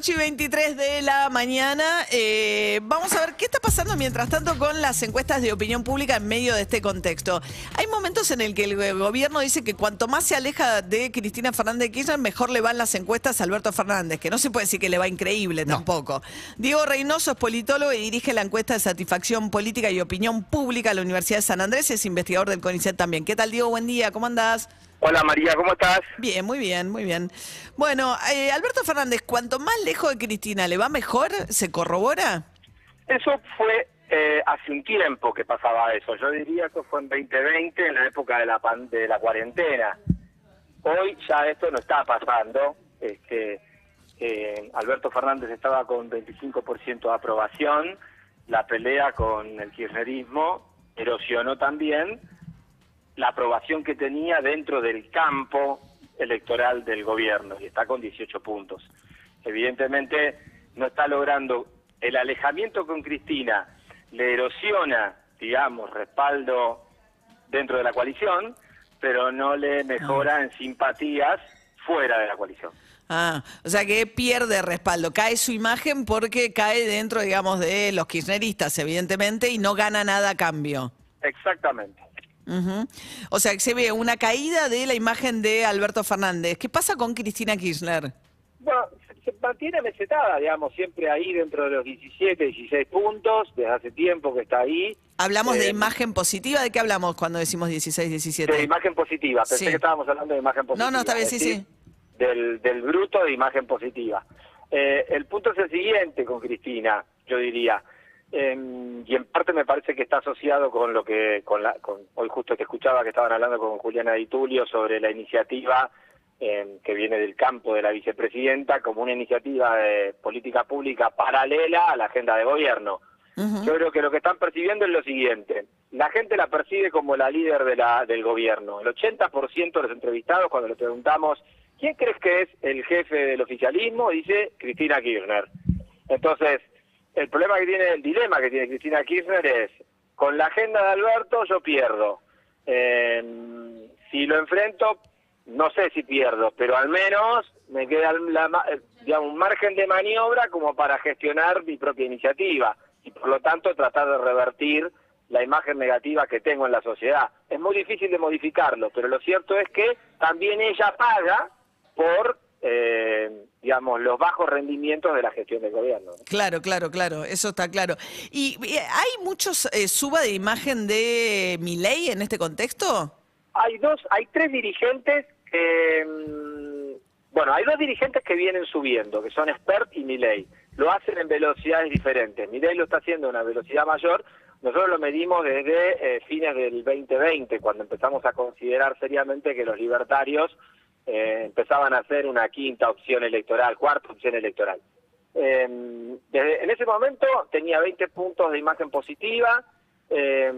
8 y 23 de la mañana. Eh, vamos a ver qué está pasando mientras tanto con las encuestas de opinión pública en medio de este contexto. Hay momentos en el que el gobierno dice que cuanto más se aleja de Cristina Fernández de Kirchner, mejor le van las encuestas a Alberto Fernández, que no se puede decir que le va increíble tampoco. Diego Reynoso es politólogo y dirige la encuesta de satisfacción política y opinión pública a la Universidad de San Andrés, es investigador del CONICET también. ¿Qué tal, Diego? Buen día, ¿cómo andás? Hola María, ¿cómo estás? Bien, muy bien, muy bien. Bueno, eh, Alberto Fernández, cuanto más lejos de Cristina le va mejor, ¿se corrobora? Eso fue eh, hace un tiempo que pasaba eso. Yo diría que fue en 2020, en la época de la, pan- de la cuarentena. Hoy ya esto no está pasando. Este, eh, Alberto Fernández estaba con 25% de aprobación. La pelea con el kirchnerismo erosionó también la aprobación que tenía dentro del campo electoral del gobierno y está con 18 puntos. Evidentemente no está logrando el alejamiento con Cristina, le erosiona, digamos, respaldo dentro de la coalición, pero no le mejora en simpatías fuera de la coalición. Ah, o sea que pierde respaldo, cae su imagen porque cae dentro, digamos, de los kirchneristas, evidentemente, y no gana nada a cambio. Exactamente. Ujú. O sea que se ve una caída de la imagen de Alberto Fernández. ¿Qué pasa con Cristina Kirchner? Bueno, se, mantiene mesetada, digamos, siempre ahí dentro de los 17, 16 puntos, desde hace tiempo que está ahí. Hablamos de Eh, imagen positiva, ¿de qué hablamos cuando decimos 16, 17? De imagen positiva, pensé Sí. que estábamos hablando de imagen positiva. No, no, está bien, sí, decir, sí. Del, del bruto de imagen positiva. Eh, el punto es el siguiente con Cristina, yo diría, eh, y en parte me parece que está asociado con lo que, con la, con, hoy justo te escuchaba que estaban hablando con Juliana Di Tulio sobre la iniciativa eh, que viene del campo de la vicepresidenta como una iniciativa de política pública paralela a la agenda de gobierno. Yo creo que lo que están percibiendo es lo siguiente. La gente la percibe como la líder de la, del gobierno. El 80% de los entrevistados, cuando le preguntamos, ¿quién crees que es el jefe del oficialismo? Dice Cristina Kirchner. Entonces, el problema que tiene, el dilema que tiene Cristina Kirchner es, con la agenda de Alberto yo pierdo. Eh, si lo enfrento, no sé si pierdo, pero al menos me queda la eh, un margen de maniobra como para gestionar mi propia iniciativa y por lo tanto tratar de revertir la imagen negativa que tengo en la sociedad. Es muy difícil de modificarlo, pero lo cierto es que también ella paga por, eh, digamos, los bajos rendimientos de la gestión del gobierno. ¿no? Claro, claro, claro, eso está claro. ¿Y hay muchos eh, suba de imagen de Milei en este contexto? Hay dos, hay tres dirigentes que, mm, bueno, hay dos dirigentes que vienen subiendo, que son Spert y Milei. Lo hacen en velocidades diferentes. Milei lo está haciendo a una velocidad mayor. Nosotros lo medimos desde eh, fines del 2020, cuando empezamos a considerar seriamente que los libertarios eh, empezaban a hacer una quinta opción electoral, cuarta opción electoral. Eh, desde- en ese momento tenía 20 puntos de imagen positiva, eh,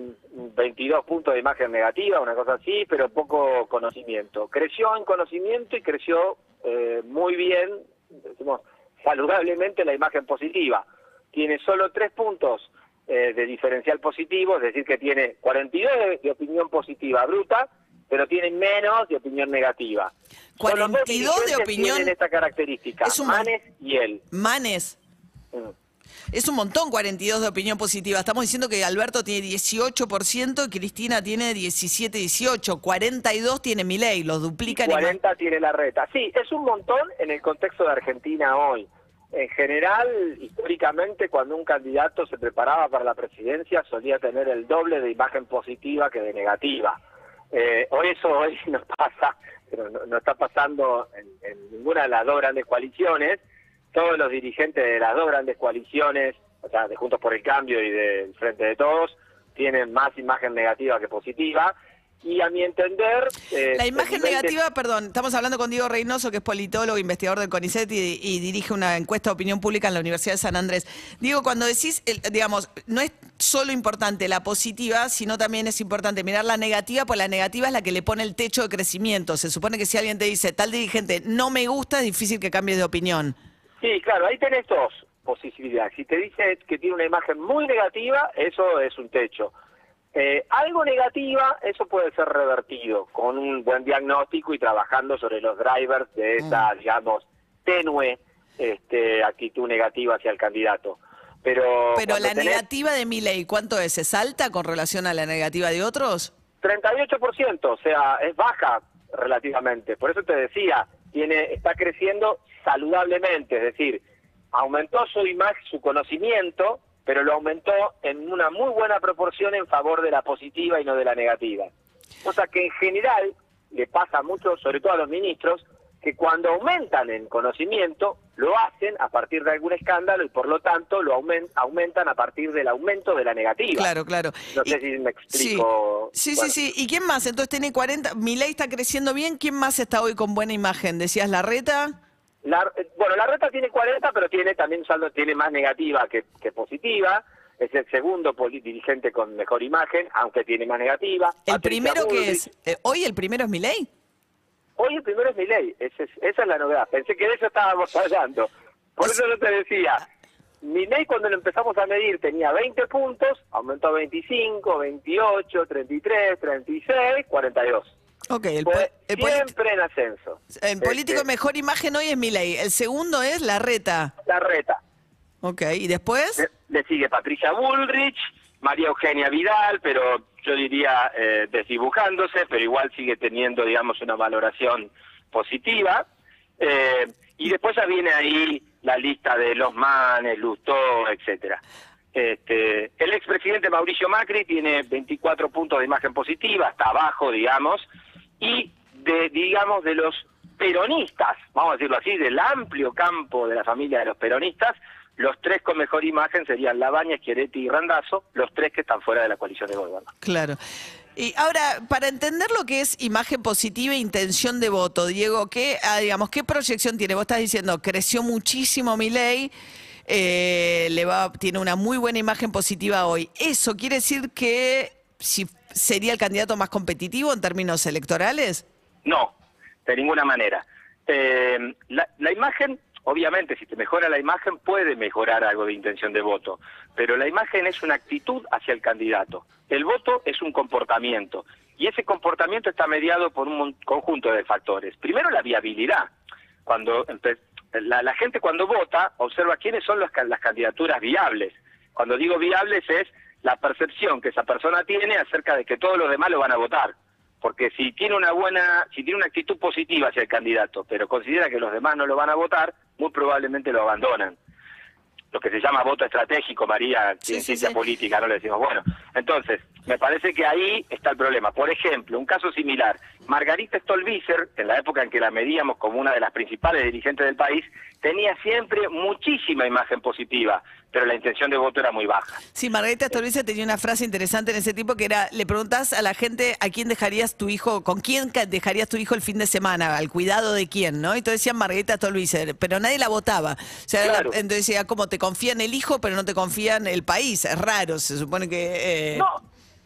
22 puntos de imagen negativa, una cosa así, pero poco conocimiento. Creció en conocimiento y creció eh, muy bien, decimos, saludablemente la imagen positiva. Tiene solo tres puntos eh, de diferencial positivo, es decir, que tiene 42 de, de opinión positiva bruta, pero tiene menos de opinión negativa. Solo dos 42 de opinión- tienen esta característica, Es un Manes y él. Manes. Mm. Es un montón 42 de opinión positiva. Estamos diciendo que Alberto tiene 18%, Cristina tiene 17, 18, 42 tiene Milei, los duplican y 40 tiene la reta. Sí, es un montón en el contexto de Argentina hoy. En general, históricamente, cuando un candidato se preparaba para la presidencia, solía tener el doble de imagen positiva que de negativa. Eh, eso hoy no pasa, pero no, no está pasando en, en ninguna de las dos grandes coaliciones. Todos los dirigentes de las dos grandes coaliciones, o sea, de Juntos por el Cambio y del Frente de Todos, tienen más imagen negativa que positiva. Y a mi entender... eh, La imagen negativa, perdón, estamos hablando con Diego Reynoso, que es politólogo, investigador del CONICET y, y dirige una encuesta de opinión pública en la Universidad de San Andrés. Diego, cuando decís, el- digamos, no es solo importante la positiva, sino también es importante mirar la negativa, pues la negativa es la que le pone el techo de crecimiento. Se supone que si alguien te dice, tal dirigente no me gusta, es difícil que cambies de opinión. Sí, claro, ahí tenés dos posibilidades. Si te dice que tiene una imagen muy negativa, eso es un techo. Eh, algo negativa, eso puede ser revertido con un buen diagnóstico y trabajando sobre los drivers de esa, digamos, tenue este, actitud negativa hacia el candidato. Pero, Pero la tenés negativa de Milei, ¿cuánto es? ¿Es alta con relación a la negativa de otros? 38%, o sea, es baja relativamente. Por eso te decía, tiene está creciendo saludablemente, es decir, aumentó su imagen, su conocimiento, pero lo aumentó en una muy buena proporción en favor de la positiva y no de la negativa. Cosa que en general le pasa mucho, sobre todo a los ministros, que cuando aumentan en conocimiento, lo hacen a partir de algún escándalo y por lo tanto lo aumen- aumentan a partir del aumento de la negativa. Claro, claro. No sé Y- si me explico. sí, Bueno. sí, sí. ¿Y quién más? Entonces tiene 40. Milei está creciendo bien. ¿Quién más está hoy con buena imagen? ¿Decías la reta? La, bueno, la reta tiene 40, pero tiene también saldo, tiene más negativa que, que positiva. Es el segundo dirigente con mejor imagen, aunque tiene más negativa. ¿El Patricia primero que es? eh, ¿Hoy el primero es Milei? Hoy el primero es Milei, ese es- esa es la novedad. Pensé que de eso estábamos hablando. Por eso yo te decía, Milei cuando lo empezamos a medir tenía 20 puntos, aumentó a 25, 28, 33, 36, 42. Ok, el, el siempre en ascenso. el político Este, mejor imagen hoy es Milei. El segundo es la reta. La reta. Ok, ¿y después? Le, le sigue Patricia Bullrich, María Eugenia Vidal, pero yo diría eh, desdibujándose, pero igual sigue teniendo, digamos, una valoración positiva. Eh, y después ya viene ahí la lista de los Manes, Lustó, etcétera. Este, el expresidente Mauricio Macri tiene 24 puntos de imagen positiva, está abajo, digamos, y de, digamos, de los peronistas, vamos a decirlo así, del amplio campo de la familia de los peronistas, los tres con mejor imagen serían Labaña, Schiaretti y Randazzo, los tres que están fuera de la coalición de gobierno. Claro. Y ahora, para entender lo que es imagen positiva e intención de voto, Diego, ¿qué, ah, digamos, ¿qué proyección tiene? Vos estás diciendo, creció muchísimo mi ley, le va, tiene una muy buena imagen positiva hoy. ¿Eso quiere decir que si sería el candidato más competitivo en términos electorales? No, de ninguna manera. Eh, la, imagen, obviamente, si te mejora la imagen, puede mejorar algo de intención de voto, pero la imagen es una actitud hacia el candidato. El voto es un comportamiento, y ese comportamiento está mediado por un conjunto de factores. Primero, la viabilidad. Cuando la, la gente cuando vota observa quiénes son las candidaturas viables. Cuando digo viables es la percepción que esa persona tiene acerca de que todos los demás lo van a votar porque si tiene una buena, si tiene una actitud positiva hacia el candidato, pero considera que los demás no lo van a votar, muy probablemente lo abandonan. Lo que se llama voto estratégico, María, Sí, en sí, ciencia sí. política, no le decimos. Bueno, entonces, me parece que ahí está el problema. Por ejemplo, un caso similar, Margarita Stolbizer, en la época en que la medíamos como una de las principales dirigentes del país, tenía siempre muchísima imagen positiva, pero la intención de voto era muy baja. Sí, Margarita Stolbizer tenía una frase interesante en ese tipo que era, le preguntás a la gente a quién dejarías tu hijo, con quién dejarías tu hijo el fin de semana, al cuidado de quién, ¿no? Y todos decían Margarita Stolbizer, pero nadie la votaba. O sea, Claro. la- entonces decía, como te confían el hijo, pero no te confían el país. Es raro, se supone que... eh, No,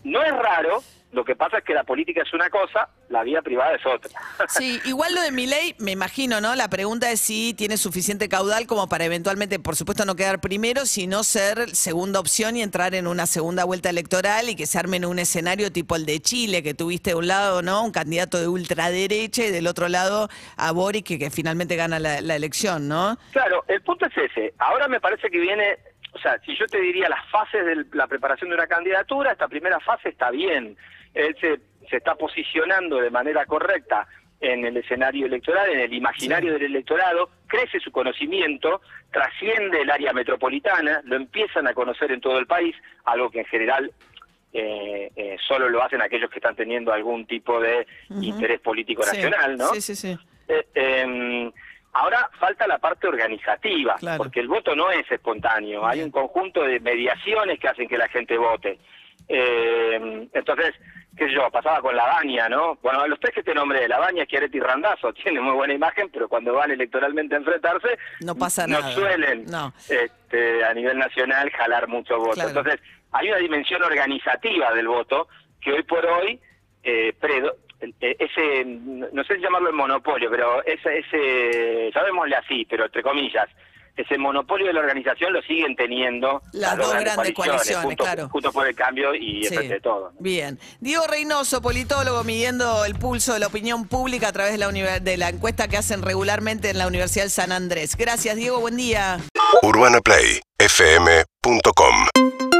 no es raro. Lo que pasa es que la política es una cosa, la vida privada es otra. Sí, igual lo de mi ley, me imagino, ¿no? La pregunta es si tiene suficiente caudal como para eventualmente, por supuesto, no quedar primero, sino ser segunda opción y entrar en una segunda vuelta electoral y que se arme en un escenario tipo el de Chile, que tuviste de un lado, ¿no? Un candidato de ultraderecha y del otro lado a Boric, que, que finalmente gana la, la elección, ¿no? Claro, el punto es ese. Ahora me parece que viene, o sea, si yo te diría las fases de la preparación de una candidatura, esta primera fase está bien. Él se, se está posicionando de manera correcta en el escenario electoral, en el imaginario del electorado, crece su conocimiento, trasciende el área metropolitana, lo empiezan a conocer en todo el país, algo que en general eh, eh, solo lo hacen aquellos que están teniendo algún tipo de interés político Sí, nacional, ¿no? Sí, sí, sí. Eh, eh, ahora falta la parte organizativa, Claro. porque el voto no es espontáneo, hay un conjunto de mediaciones que hacen que la gente vote. Eh, entonces, qué sé yo, pasaba con Lavagna, ¿no? Bueno, los tres que te nombré, Lavagna, Schiaretti y Randazzo, tienen muy buena imagen, pero cuando van electoralmente a enfrentarse, No pasa no nada. suelen No. este, a nivel nacional jalar mucho voto. Claro. Entonces, hay una dimensión organizativa del voto que hoy por hoy, eh, predo- eh, ese, no sé si llamarlo el monopolio, pero ese, ese, llamémosle así, pero entre comillas, ese monopolio de la organización lo siguen teniendo Las dos grandes coaliciones, junto, claro. junto por el cambio y Sí. frente de todo. Bien. Diego Reynoso, politólogo, midiendo el pulso de la opinión pública a través de la, de la encuesta que hacen regularmente en la Universidad de San Andrés. Gracias, Diego. Buen día. UrbanaPlayFM.com